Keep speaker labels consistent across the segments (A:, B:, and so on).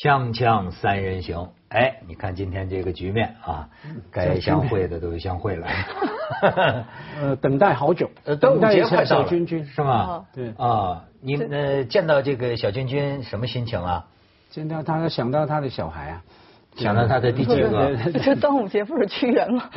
A: 锵锵三人行，哎，你看今天这个局面啊，该相会的都相会了。
B: 呃，等待好久，
A: 呃，端午节快到
B: 小
A: 了，
B: 君君
A: 是吗？
B: 对
A: 啊，你呃见到这个小君君什么心情啊？
B: 见到他想到他的小孩啊，
A: 想到他的第几个？
C: 这端午节不是屈原吗？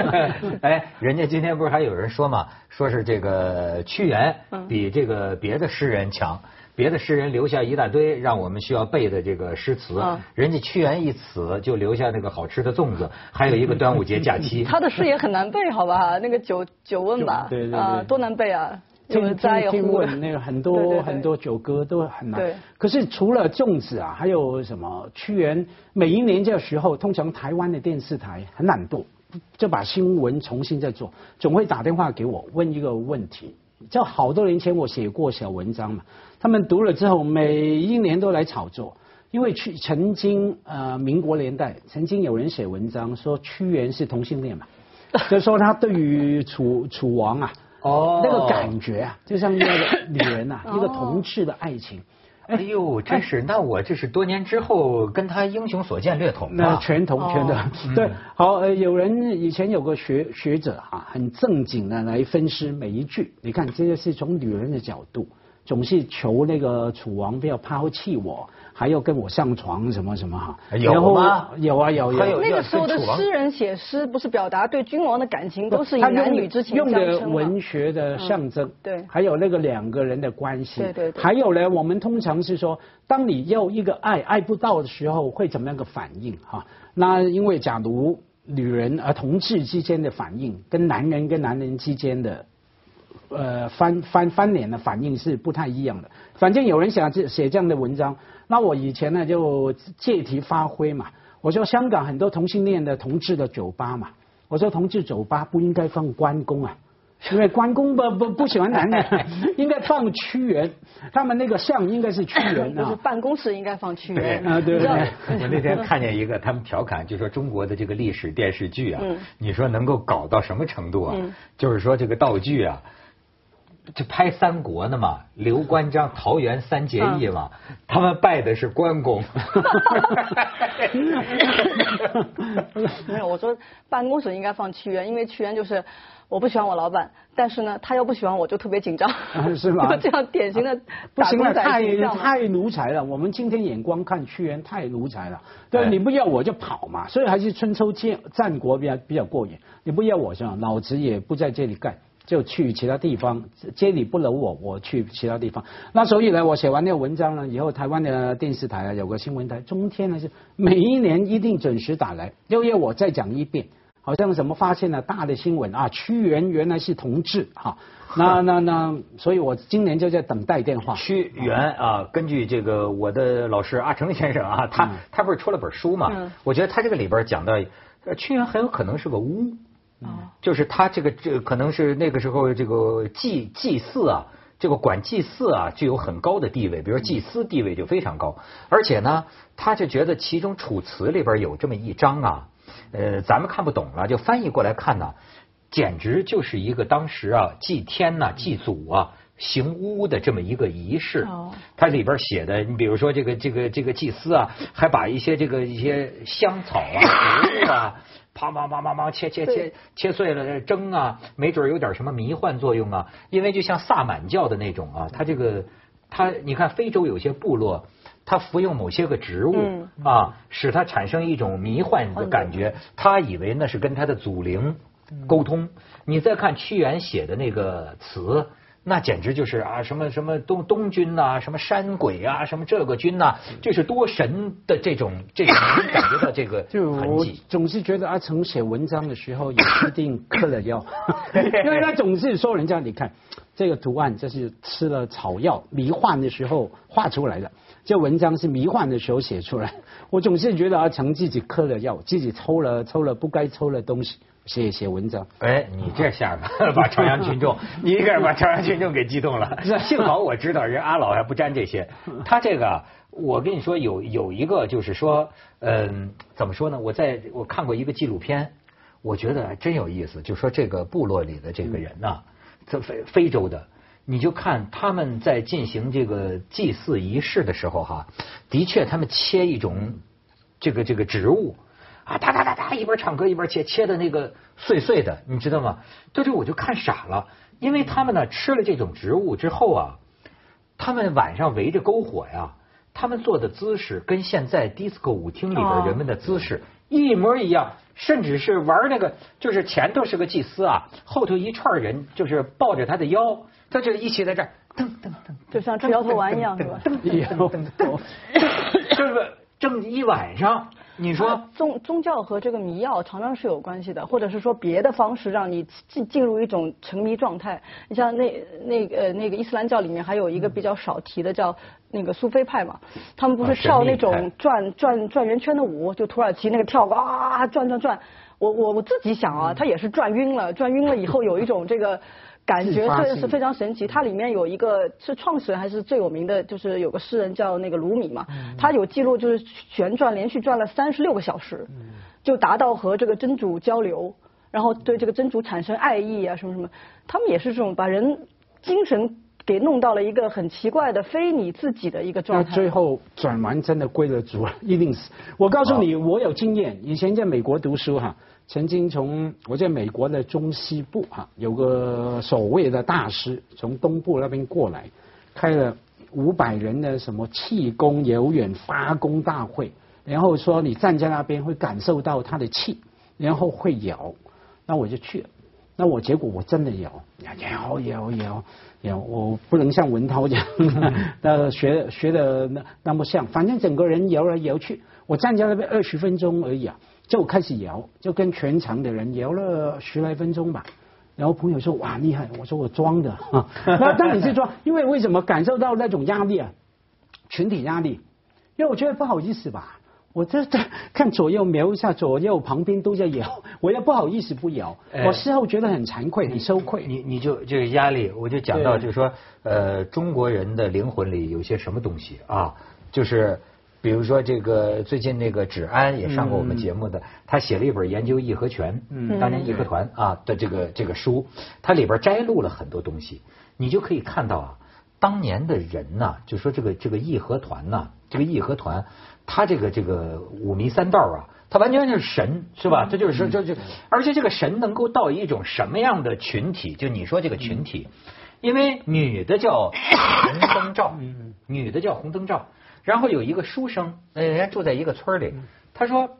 A: 哎，人家今天不是还有人说嘛，说是这个屈原比这个别的诗人强。别的诗人留下一大堆让我们需要背的这个诗词，啊人家屈原一死就留下那个好吃的粽子，还有一个端午节假期。
C: 他的诗也很难背，好吧？那个九九问吧，
B: 对对
C: 啊，多难背啊！
B: 听听听问那个很多 很多九歌都很难。可是除了粽子啊，还有什么？屈原每一年这个时候，通常台湾的电视台很懒惰，就把新闻重新再做，总会打电话给我问一个问题。就好多年前我写过小文章嘛，他们读了之后，每一年都来炒作，因为屈曾经呃民国年代曾经有人写文章说屈原是同性恋嘛，就说他对于楚楚王啊，哦那个感觉啊，就像那个女人呐，一个同志的爱情。
A: 哎呦，真是！那我这是多年之后跟他英雄所见略同
B: 那全同全的 对。好，有人以前有个学学者啊，很正经的来分析每一句。你看，这个是从女人的角度。总是求那个楚王不要抛弃我，还要跟我上床什么什么哈？
A: 有吗？
B: 有啊有有。
C: 那个时候的诗人写诗，不是表达对君王的感情，都是以男女之情
B: 用的文学的象征。
C: 对。
B: 还有那个两个人的关系。
C: 对对。
B: 还有呢，我们通常是说，当你要一个爱爱不到的时候，会怎么样个反应哈？那因为假如女人啊同志之间的反应，跟男人跟男人之间的。呃，翻翻翻脸的反应是不太一样的。反正有人想写写这样的文章，那我以前呢就借题发挥嘛。我说香港很多同性恋的同志的酒吧嘛，我说同志酒吧不应该放关公啊，因为关公不不不喜欢男的，应该放屈原，他们那个像应该是屈原
C: 啊。办公室应该放屈原
B: 啊，对对。
A: 我那天看见一个，他们调侃就说中国的这个历史电视剧啊，你说能够搞到什么程度啊？就是说这个道具啊。就拍三国呢嘛，刘关张桃园三结义嘛，他们拜的是关公。
C: 没有，我说办公室应该放屈原，因为屈原就是我不喜欢我老板，但是呢，他又不喜欢我，就特别紧张。
B: 是吗？
C: 这样典型的
B: 不行了，太太奴才了。我们今天眼光看屈原太奴才了。对，你不要我就跑嘛，所以还是春秋战战国比较比较过瘾。你不要我是吧？老子也不在这里干。就去其他地方，接你不留我，我去其他地方。那所以呢，我写完那个文章呢，以后台湾的电视台啊，有个新闻台，中天呢是每一年一定准时打来，六月我再讲一遍，好像什么发现了大的新闻啊，屈原原来是同志哈。那那那，所以我今年就在等待电话。
A: 屈原啊，根据这个我的老师阿成先生啊，他他不是出了本书嘛？我觉得他这个里边讲到，屈原很有可能是个巫。啊，就是他这个这可能是那个时候这个祭祭祀啊，这个管祭祀啊具有很高的地位，比如祭司地位就非常高，而且呢，他就觉得其中《楚辞》里边有这么一章啊，呃，咱们看不懂了，就翻译过来看呢，简直就是一个当时啊祭天呐、祭祖啊、行巫的这么一个仪式。哦，它里边写的，你比如说这个这个这个祭司啊，还把一些这个一些香草啊、植物啊。啪啪啪啪啪切切切切碎了蒸啊，没准有点什么迷幻作用啊。因为就像萨满教的那种啊，它这个它你看非洲有些部落，它服用某些个植物啊，使它产生一种迷幻的感觉，他以为那是跟他的祖灵沟通。你再看屈原写的那个词。那简直就是啊，什么什么东东军呐，什么山鬼啊，什么这个军呐，这是多神的这种这种感觉到 这个痕迹。
B: 总是觉得阿成写文章的时候也一定嗑了药，因为他总是说人家你看这个图案这是吃了草药迷幻的时候画出来的，这文章是迷幻的时候写出来。我总是觉得阿成自己嗑了药，自己抽了抽了不该抽的东西。写写文章，
A: 哎，你这下 把朝阳群众，你一个人把朝阳群众给激动了。幸好我知道人阿老还不沾这些。他这个，我跟你说有有一个就是说，嗯，怎么说呢？我在我看过一个纪录片，我觉得真有意思。就说这个部落里的这个人呐，这非非洲的，你就看他们在进行这个祭祀仪式的时候哈，的确他们切一种这个这个植物啊，哒哒哒哒，一边唱歌一边切，切的那个碎碎的，你知道吗？对这我就看傻了，因为他们呢吃了这种植物之后啊，他们晚上围着篝火呀，他们做的姿势跟现在 disco 舞厅里边人们的姿势一模一样。甚至是玩那个，就是前头是个祭司啊，后头一串人就是抱着他的腰，他就一起在这儿噔噔噔，
C: 就像摇头丸一样，是吧？
A: 噔噔噔噔，就是正一晚上。你说
C: 宗宗教和这个迷药常常是有关系的，或者是说别的方式让你进进入一种沉迷状态。你像那那个那个伊斯兰教里面还有一个比较少提的叫那个苏菲派嘛，他们不是跳那种转转转圆圈的舞，就土耳其那个跳啊转转转。我我我自己想啊，他也是转晕了，转晕了以后有一种这个。感觉是是非常神奇，它里面有一个是创始人还是最有名的，就是有个诗人叫那个鲁米嘛，他有记录就是旋转连续转了三十六个小时，就达到和这个真主交流，然后对这个真主产生爱意啊什么什么，他们也是这种把人精神给弄到了一个很奇怪的非你自己的一个状态。
B: 那最后转完真的归了主了，一定是。我告诉你，我有经验，以前在美国读书哈。曾经从我在美国的中西部哈，有个所谓的大师从东部那边过来，开了五百人的什么气功有远发功大会，然后说你站在那边会感受到他的气，然后会摇，那我就去了，那我结果我真的摇，摇摇摇摇，我不能像文涛这样，那学学的那那么像，反正整个人摇来摇去，我站在那边二十分钟而已啊。就开始摇，就跟全场的人摇了十来分钟吧。然后朋友说：“哇，厉害！”我说：“我装的啊。”那当然是装，因为为什么感受到那种压力啊？群体压力，因为我觉得不好意思吧。我这这看左右瞄一下，左右旁边都在摇，我也不好意思不摇。我事后觉得很惭愧，很羞愧。
A: 你你就这个压力，我就讲到就是说，呃，中国人的灵魂里有些什么东西啊？就是。比如说这个最近那个芷安也上过我们节目的，他写了一本研究义和拳，当年义和团啊的这个这个书，它里边摘录了很多东西，你就可以看到啊，当年的人呐，就说这个这个义和团呐，这个义和团，他这个这个五迷三道啊，他完全就是神是吧？这就是说就就，而且这个神能够到一种什么样的群体？就你说这个群体，因为女的叫红灯照，女的叫红灯照。然后有一个书生，人家住在一个村里，他说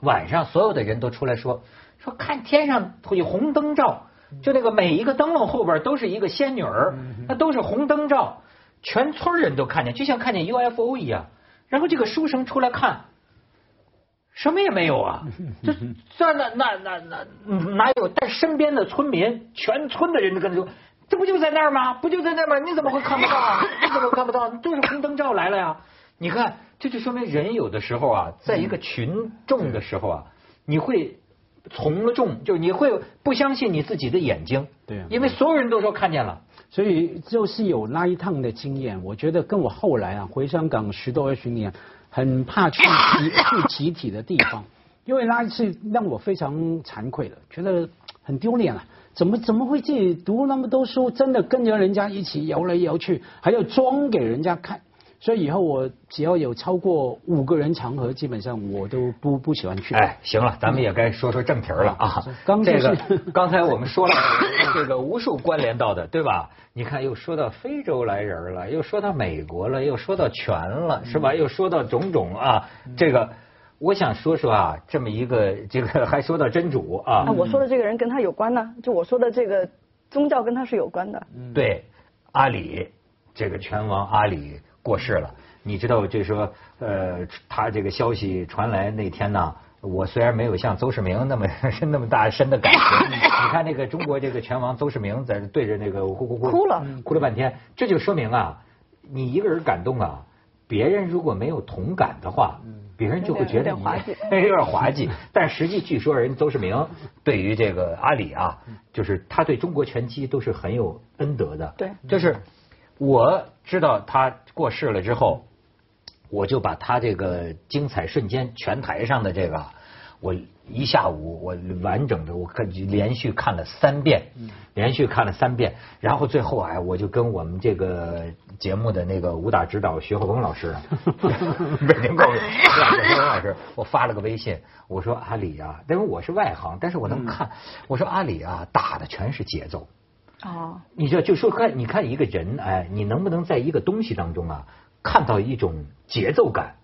A: 晚上所有的人都出来说说看天上有红灯照，就那个每一个灯笼后边都是一个仙女儿，那都是红灯照，全村人都看见，就像看见 UFO 一样。然后这个书生出来看，什么也没有啊，这这那那那那哪有？但身边的村民，全村的人都跟他说。这不就在那儿吗？不就在那儿吗？你怎么会看不到啊？你怎么看不到？都是红灯照来了呀！你看，这就说明人有的时候啊，在一个群众的时候啊，你会从了众，就你会不相信你自己的眼睛。
B: 对。
A: 因为所有人都说看见了，
B: 所以就是有那一趟的经验。我觉得跟我后来啊回香港十多二十年，很怕去集去集体的地方，因为那一次让我非常惭愧的，觉得很丢脸啊。怎么怎么会自己读那么多书，真的跟着人家一起摇来摇去，还要装给人家看？所以以后我只要有超过五个人场合，基本上我都不不喜欢去。
A: 哎，行了，咱们也该说说正题了啊。刚这个 刚才我们说了 这个无数关联到的，对吧？你看又说到非洲来人了，又说到美国了，又说到全了，是吧？又说到种种啊，这个。我想说说啊，这么一个 这个还说到真主啊。
C: 我说的这个人跟他有关呢，就我说的这个宗教跟他是有关的。
A: 对，阿里这个拳王阿里过世了，你知道这说呃，他这个消息传来那天呢，我虽然没有像邹市明那么 那么大深的感情，你看那个中国这个拳王邹市明在对着那个呼呼
C: 呼哭了，
A: 哭了半天，这就说明啊，你一个人感动啊，别人如果没有同感的话。别人就会觉得你有点滑稽，但实际据说人邹市明对于这个阿里啊，就是他对中国拳击都是很有恩德的。
C: 对，
A: 就是我知道他过世了之后，我就把他这个精彩瞬间拳台上的这个，我一下午我完整的我看连续看了三遍，连续看了三遍，然后最后哎，我就跟我们这个节目的那个武打指导徐鹤峰老师，北京高徐鹤峰老师，我发了个微信，我说阿里啊，因为我是外行，但是我能看，我说阿里啊，打的全是节奏。哦，你就就说看，你看一个人，哎，你能不能在一个东西当中啊，看到一种节奏感？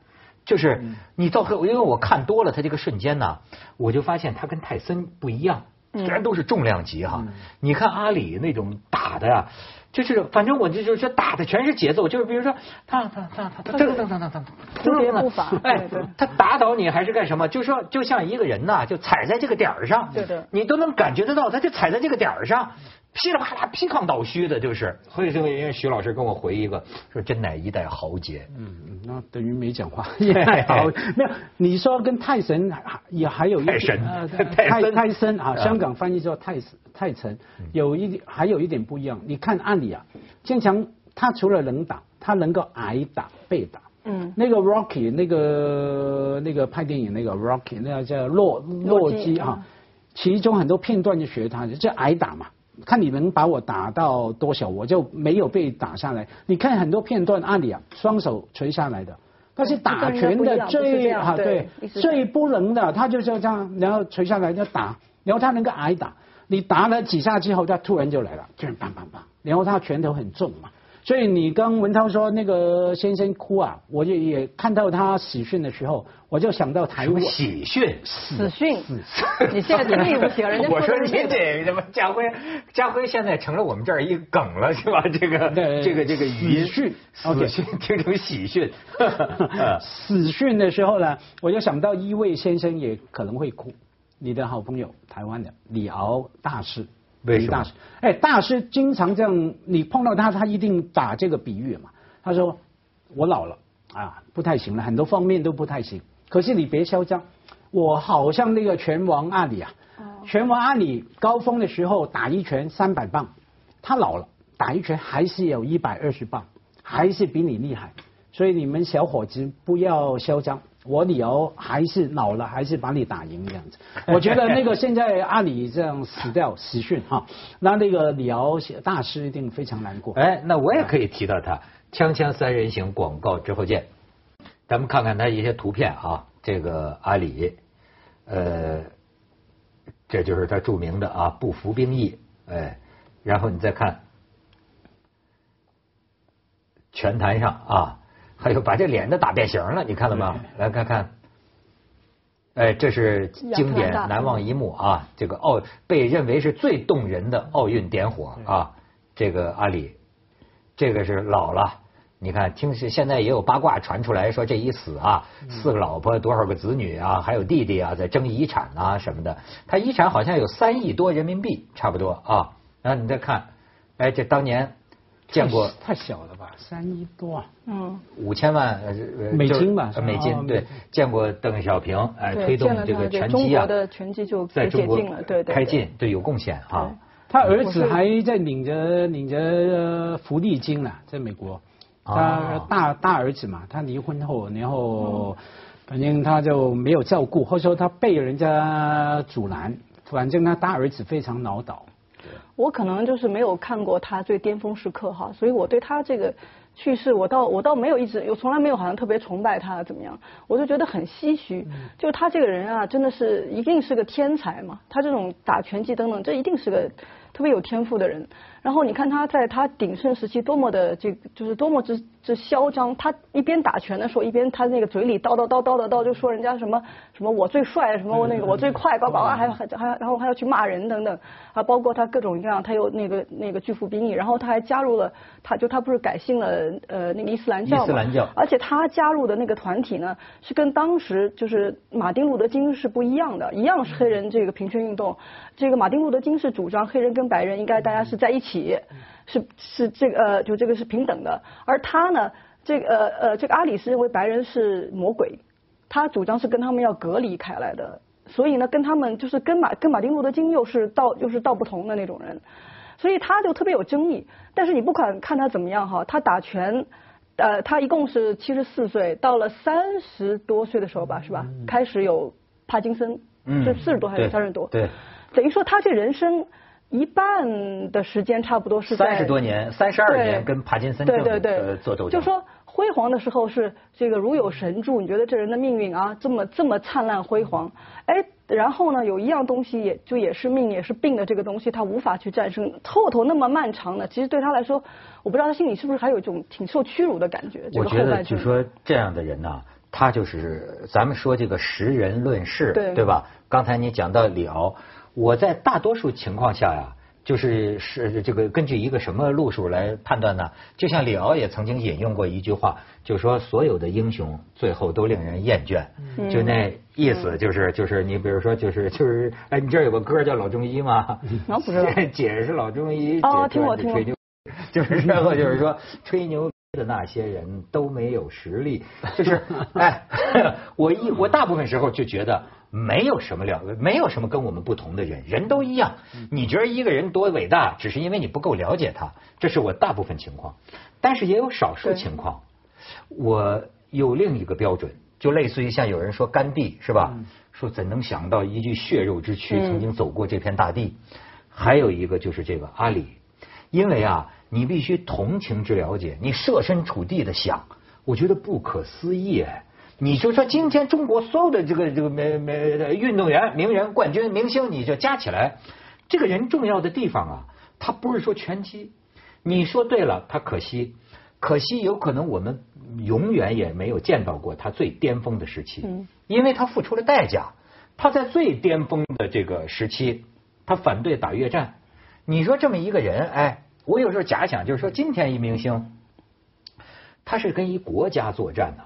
A: 就是你到后，因为我看多了他这个瞬间呢，我就发现他跟泰森不一样，虽然都是重量级哈。你看阿里那种打的呀，就是反正我就就就打的全是节奏，就是比如说他他他他他
C: 噔噔噔噔噔，特别步伐，哎，
A: 他打倒你还是干什么？就说就像一个人呐，就踩在这个点儿上，
C: 对对，
A: 你都能感觉得到，他就踩在这个点儿上。噼里啪啦、劈炕倒虚的，就是。所以这个，因为徐老师跟我回一个，说真乃一代豪杰。
B: 嗯，那等于没讲话。好，没有。你说跟泰神也还有一
A: 泰神，
B: 泰泰森啊，香港翻译叫泰泰神，有一点还有一点不一样。你看案里啊，坚强他除了能打，他能够挨打、被打。嗯。那个 Rocky，那个那个拍电影那个 Rocky，那个叫洛洛基啊，其中很多片段就学他，就挨打嘛。看你能把我打到多少，我就没有被打下来。你看很多片段，阿里啊，双手垂下来的，但是打拳的最啊对最不能的，他就是这样，然后垂下来就打，然后他能够挨打。你打了几下之后，他突然就来了，就是砰砰砰，然后他拳头很重嘛。所以你跟文涛说那个先生哭啊，我就也看到他死讯的时候，我就想到台湾。
A: 喜讯？
C: 死讯，死你现在听力不行，人家
A: 我说你这什么家辉，家辉现在成了我们这儿一梗了是吧？这个这个这个
B: 语讯。
A: 死讯听成喜讯，
B: 死讯的时候呢，我就想到一位先生也可能会哭，你的好朋友台湾的李敖大师。
A: 李大
B: 师，哎，大师经常这样，你碰到他，他一定打这个比喻嘛。他说：“我老了啊，不太行了，很多方面都不太行。可是你别嚣张，我好像那个拳王阿里啊，拳王阿里高峰的时候打一拳三百磅，他老了打一拳还是有一百二十磅，还是比你厉害。所以你们小伙子不要嚣张。”我李敖还是老了，还是把你打赢这样子。我觉得那个现在阿里这样死掉死讯哈，那那个李敖大师一定非常难过。
A: 哎，那我也可以提到他，锵锵三人行广告之后见。咱们看看他一些图片啊，这个阿里，呃，这就是他著名的啊不服兵役，哎，然后你再看拳坛上啊。还有把这脸都打变形了，你看了吗？来看看，哎，这是经典难忘一幕啊！这个奥被认为是最动人的奥运点火啊！这个阿里，这个是老了。你看，听是现在也有八卦传出来说，这一死啊，四个老婆，多少个子女啊，还有弟弟啊，在争遗产啊什么的。他遗产好像有三亿多人民币，差不多啊。然后你再看，哎，这当年。见过
B: 太小了吧，三亿多，
A: 嗯，五千万
B: 美金吧，
A: 美金对，见过邓小平哎推动这个拳击
C: 啊，的拳击就
A: 在中国
C: 对对
A: 开进对有贡献啊，
B: 他儿子还在领着领着福利金呢，在美国，他大大儿子嘛，他离婚后然后反正他就没有照顾，或者说他被人家阻拦，反正他大儿子非常恼倒。
C: 我可能就是没有看过他最巅峰时刻哈，所以我对他这个去世，我倒我倒没有一直，我从来没有好像特别崇拜他怎么样，我就觉得很唏嘘。就他这个人啊，真的是一定是个天才嘛，他这种打拳击等等，这一定是个特别有天赋的人。然后你看他在他鼎盛时期多么的这，就是多么之之嚣张。他一边打拳的时候，一边他那个嘴里叨叨叨叨叨叨，就说人家什么什么我最帅，什么我那个我最快，叭叭叭，还还还然后还要去骂人等等。啊，包括他各种各样，他有那个那个拒服兵役，然后他还加入了，他就他不是改信了呃那个伊斯兰教嘛？伊
A: 斯兰教。
C: 而且他加入的那个团体呢，是跟当时就是马丁路德金是不一样的，一样是黑人这个平权运动。这个马丁路德金是主张黑人跟白人应该大家是在一起。是是这个呃，就这个是平等的，而他呢，这个呃呃，这个阿里是认为白人是魔鬼，他主张是跟他们要隔离开来的，所以呢，跟他们就是跟马跟马丁路德金又是道又是道不同的那种人，所以他就特别有争议。但是你不管看他怎么样哈，他打拳，呃，他一共是七十四岁，到了三十多岁的时候吧，是吧？开始有帕金森是四十多还是三十多？
A: 对，
C: 等于说他这人生一半的时间差不多是
A: 三十多年，三十二年跟帕金森症做斗争。
C: 就说辉煌的时候是这个如有神助，你觉得这人的命运啊这么这么灿烂辉煌，哎。然后呢，有一样东西，也就也是命，也是病的这个东西，他无法去战胜。后头那么漫长的，其实对他来说，我不知道他心里是不是还有一种挺受屈辱的感觉。
A: 我觉得就说这样的人呢，他就是咱们说这个识人论事，对吧？刚才你讲到李敖，我在大多数情况下呀。就是是这个根据一个什么路数来判断呢？就像李敖也曾经引用过一句话，就说所有的英雄最后都令人厌倦，就那意思就是就是你比如说就是就是哎，你这儿有个歌叫老中医吗？
C: 老不知道。
A: 姐是老中医，
C: 哦，听我听我。
A: 就是然后就是说吹牛的那些人都没有实力，就是哎，我一我大部分时候就觉得。没有什么了，没有什么跟我们不同的人，人都一样。你觉得一个人多伟大，只是因为你不够了解他，这是我大部分情况。但是也有少数情况，我有另一个标准，就类似于像有人说甘地是吧？说怎能想到一具血肉之躯曾经走过这片大地？还有一个就是这个阿里，因为啊，你必须同情之了解，你设身处地的想，我觉得不可思议哎。你就说今天中国所有的这个这个没没运动员、名人、冠军、明星，你就加起来，这个人重要的地方啊，他不是说拳击。你说对了，他可惜，可惜有可能我们永远也没有见到过他最巅峰的时期，因为他付出了代价。他在最巅峰的这个时期，他反对打越战。你说这么一个人，哎，我有时候假想，就是说今天一明星，他是跟一国家作战呢。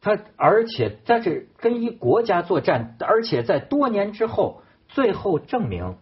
A: 他而且他是跟一国家作战，而且在多年之后，最后证明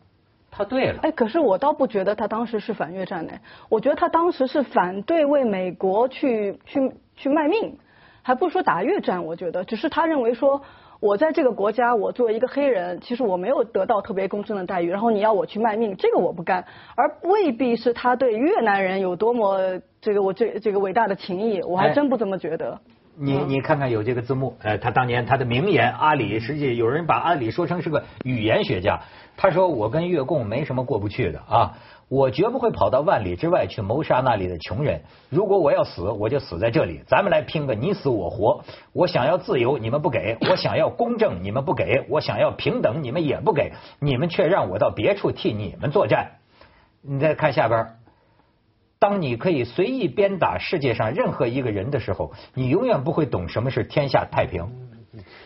A: 他对了。
C: 哎，可是我倒不觉得他当时是反越战呢，我觉得他当时是反对为美国去去去卖命，还不是说打越战。我觉得只是他认为说，我在这个国家，我作为一个黑人，其实我没有得到特别公正的待遇，然后你要我去卖命，这个我不干。而未必是他对越南人有多么这个我这这个伟大的情谊，我还真不这么觉得。
A: 你你看看有这个字幕，呃，他当年他的名言，阿里实际有人把阿里说成是个语言学家。他说我跟越共没什么过不去的啊，我绝不会跑到万里之外去谋杀那里的穷人。如果我要死，我就死在这里。咱们来拼个你死我活。我想要自由，你们不给；我想要公正，你们不给；我想要平等，你们也不给。你们却让我到别处替你们作战。你再看下边。当你可以随意鞭打世界上任何一个人的时候，你永远不会懂什么是天下太平。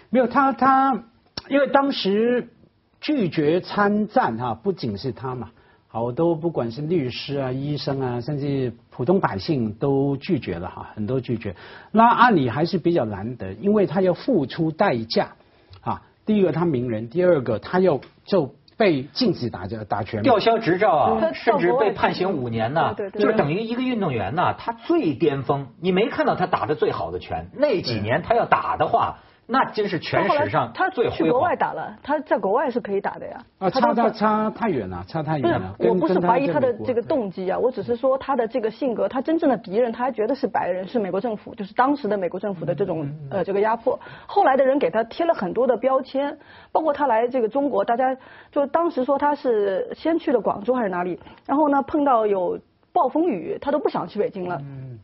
B: 没有他，他因为当时拒绝参战哈，不仅是他嘛，好多不管是律师啊、医生啊，甚至普通百姓都拒绝了哈，很多拒绝。那阿里还是比较难得，因为他要付出代价啊。第一个他名人，第二个他要就。被禁止打这打拳，
A: 吊销执照啊，甚至被判刑五年呢，就等于一个运动员呢，他最巅峰，你没看到他打的最好的拳，那几年他要打的话。那真是全史上
C: 他最去国外打了，他在国外是可以打的呀。
B: 啊，差差差太远了，差太远了。
C: 我不是怀疑他的这个动机啊，我只是说他的这个性格，他真正的敌人，他还觉得是白人，是美国政府，就是当时的美国政府的这种呃这个压迫。后来的人给他贴了很多的标签，包括他来这个中国，大家就当时说他是先去了广州还是哪里，然后呢碰到有暴风雨，他都不想去北京了。嗯。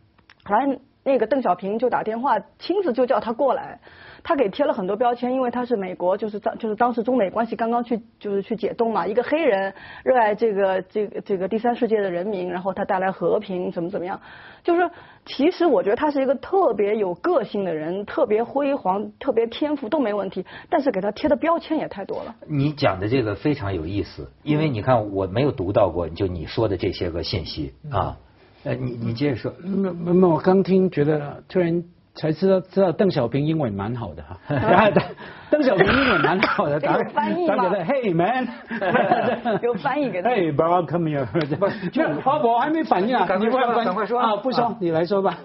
C: 后来那个邓小平就打电话，亲自就叫他过来。他给贴了很多标签，因为他是美国，就是当就是当时中美关系刚刚去就是去解冻嘛，一个黑人热爱这个这个这个第三世界的人民，然后他带来和平，怎么怎么样，就是其实我觉得他是一个特别有个性的人，特别辉煌，特别天赋都没问题，但是给他贴的标签也太多了。
A: 你讲的这个非常有意思，因为你看我没有读到过就你说的这些个信息啊，呃，你你接着说。
B: 没没没，我刚听觉得突然。才知道知道邓小平英文蛮好的哈，邓小平英文蛮好的，
C: 打翻译嘛
B: ，Hey man，
C: 有翻译给他
B: ，Hey bro，come here，不，我还没反应啊，
A: 赶快快说啊，
B: 不说你来说吧，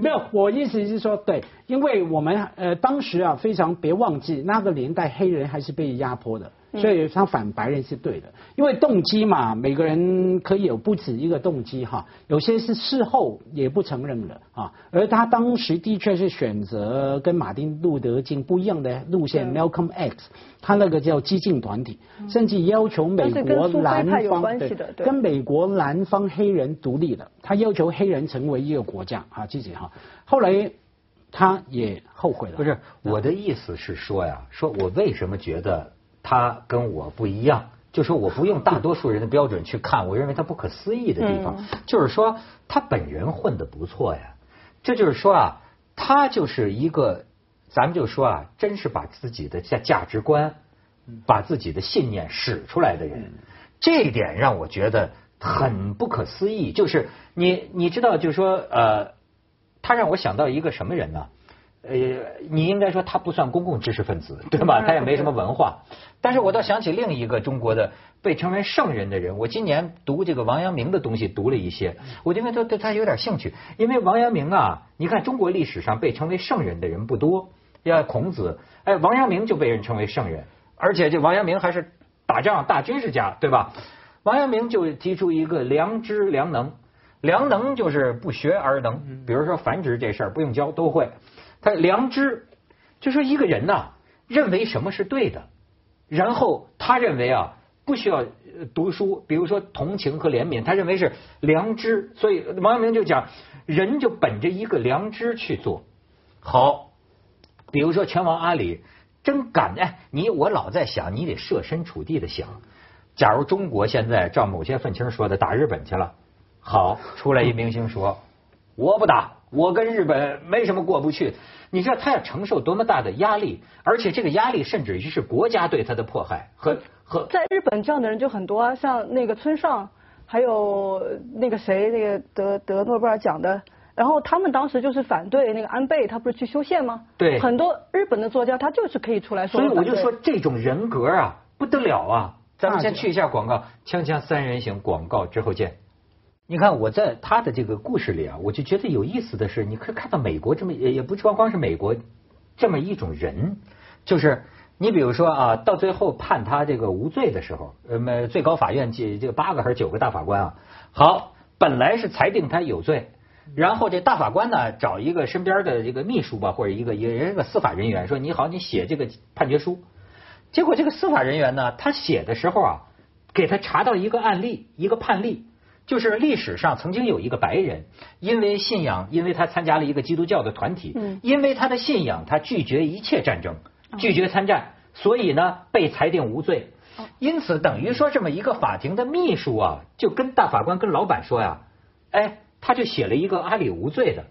B: 没有，我意思是说，对，因为我们呃当时啊非常别忘记那个年代黑人还是被压迫的，所以他反白人是对的，因为动机嘛，每个人可以有不止一个动机哈，有些是事后也不承认的啊，而他当时的确是选择跟马丁路德金不一样的路线，Malcolm X，他那个叫激进团体，甚至要求美国南方跟美国南方黑人独立的，他要求黑人成为一个国家啊，记者哈，后来。他也后悔了。
A: 不是我的意思是说呀，说我为什么觉得他跟我不一样？就说我不用大多数人的标准去看，我认为他不可思议的地方，就是说他本人混的不错呀。这就是说啊，他就是一个，咱们就说啊，真是把自己的价价值观、把自己的信念使出来的人。这一点让我觉得很不可思议。就是你你知道，就是说呃。他让我想到一个什么人呢？呃，你应该说他不算公共知识分子，对吧？他也没什么文化。但是我倒想起另一个中国的被称为圣人的人。我今年读这个王阳明的东西读了一些，我因为他对他有点兴趣。因为王阳明啊，你看中国历史上被称为圣人的人不多，要孔子，哎，王阳明就被人称为圣人，而且这王阳明还是打仗大军事家，对吧？王阳明就提出一个良知良能。良能就是不学而能，比如说繁殖这事儿不用教都会。他良知就说一个人呐，认为什么是对的，然后他认为啊不需要读书，比如说同情和怜悯，他认为是良知。所以王阳明就讲，人就本着一个良知去做。好，比如说拳王阿里，真敢哎！你我老在想，你得设身处地的想，假如中国现在照某些愤青说的打日本去了。好，出来一明星说：“我不打，我跟日本没什么过不去。”你知道他要承受多么大的压力，而且这个压力甚至于是国家对他的迫害和和。
C: 在日本这样的人就很多啊，像那个村上，还有那个谁，那个得得诺贝尔奖的，然后他们当时就是反对那个安倍，他不是去修宪吗？
A: 对。
C: 很多日本的作家他就是可以出来说。
A: 所以我就说这种人格啊，不得了啊！咱们先去一下广告，锵锵三人行广告之后见。你看我在他的这个故事里啊，我就觉得有意思的是，你可以看到美国这么也也不光光是美国这么一种人，就是你比如说啊，到最后判他这个无罪的时候，呃，最高法院这这八个还是九个大法官啊，好，本来是裁定他有罪，然后这大法官呢找一个身边的这个秘书吧，或者一个一个个司法人员说你好，你写这个判决书，结果这个司法人员呢，他写的时候啊，给他查到一个案例，一个判例。就是历史上曾经有一个白人，因为信仰，因为他参加了一个基督教的团体，因为他的信仰，他拒绝一切战争，拒绝参战，所以呢被裁定无罪。因此等于说这么一个法庭的秘书啊，就跟大法官跟老板说呀，哎，他就写了一个阿里无罪的，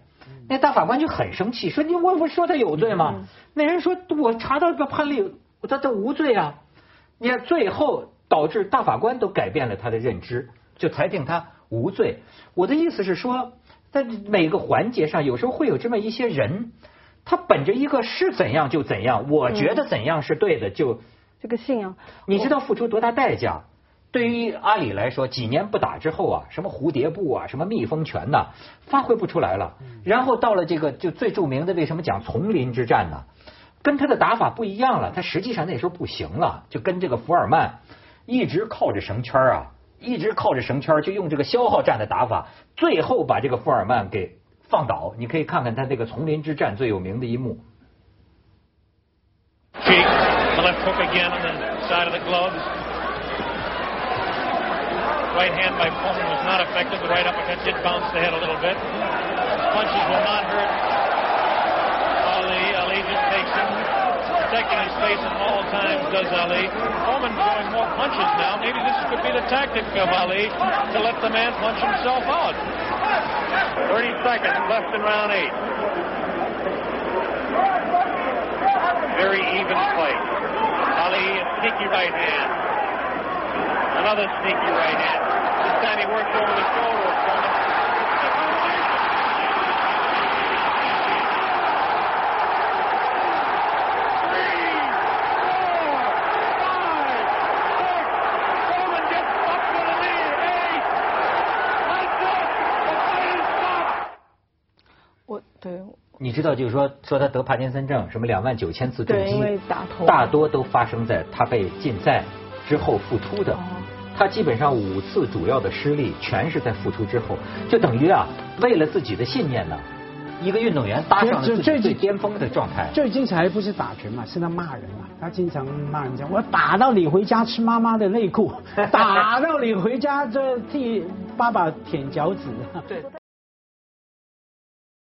A: 那大法官就很生气，说你我不说他有罪吗？那人说我查到个判例，他他无罪啊。你看最后导致大法官都改变了他的认知。就裁定他无罪。我的意思是说，在每个环节上，有时候会有这么一些人，他本着一个是怎样就怎样，我觉得怎样是对的，就
C: 这个信仰，
A: 你知道付出多大代价？对于阿里来说，几年不打之后啊，什么蝴蝶步啊，什么蜜蜂拳呐，发挥不出来了。然后到了这个就最著名的，为什么讲丛林之战呢？跟他的打法不一样了，他实际上那时候不行了，就跟这个福尔曼一直靠着绳圈啊。一直靠着绳圈，就用这个消耗战的打法，最后把这个福尔曼给放倒。你可以看看他这个丛林之战最有名的一幕。Protecting his face at all times, does Ali. Coleman throwing more punches now. Maybe this could be the tactic of Ali to let the man punch himself out. 30 seconds left in round eight. Very even fight. Ali, a sneaky right hand. Another sneaky right hand. This time he worked over the shoulder of Coleman. 你知道，就是说说他得帕金森症，什么两万九千次重击，大多都发生在他被禁赛之后复出的。他基本上五次主要的失利，全是在复出之后，就等于啊，为了自己的信念呢，一个运动员搭上了自己最巅峰的状态。
B: 最精彩不是打拳嘛，是他骂人嘛，他经常骂人家，我打到你回家吃妈妈的内裤，打到你回家这替爸爸舔脚趾。对。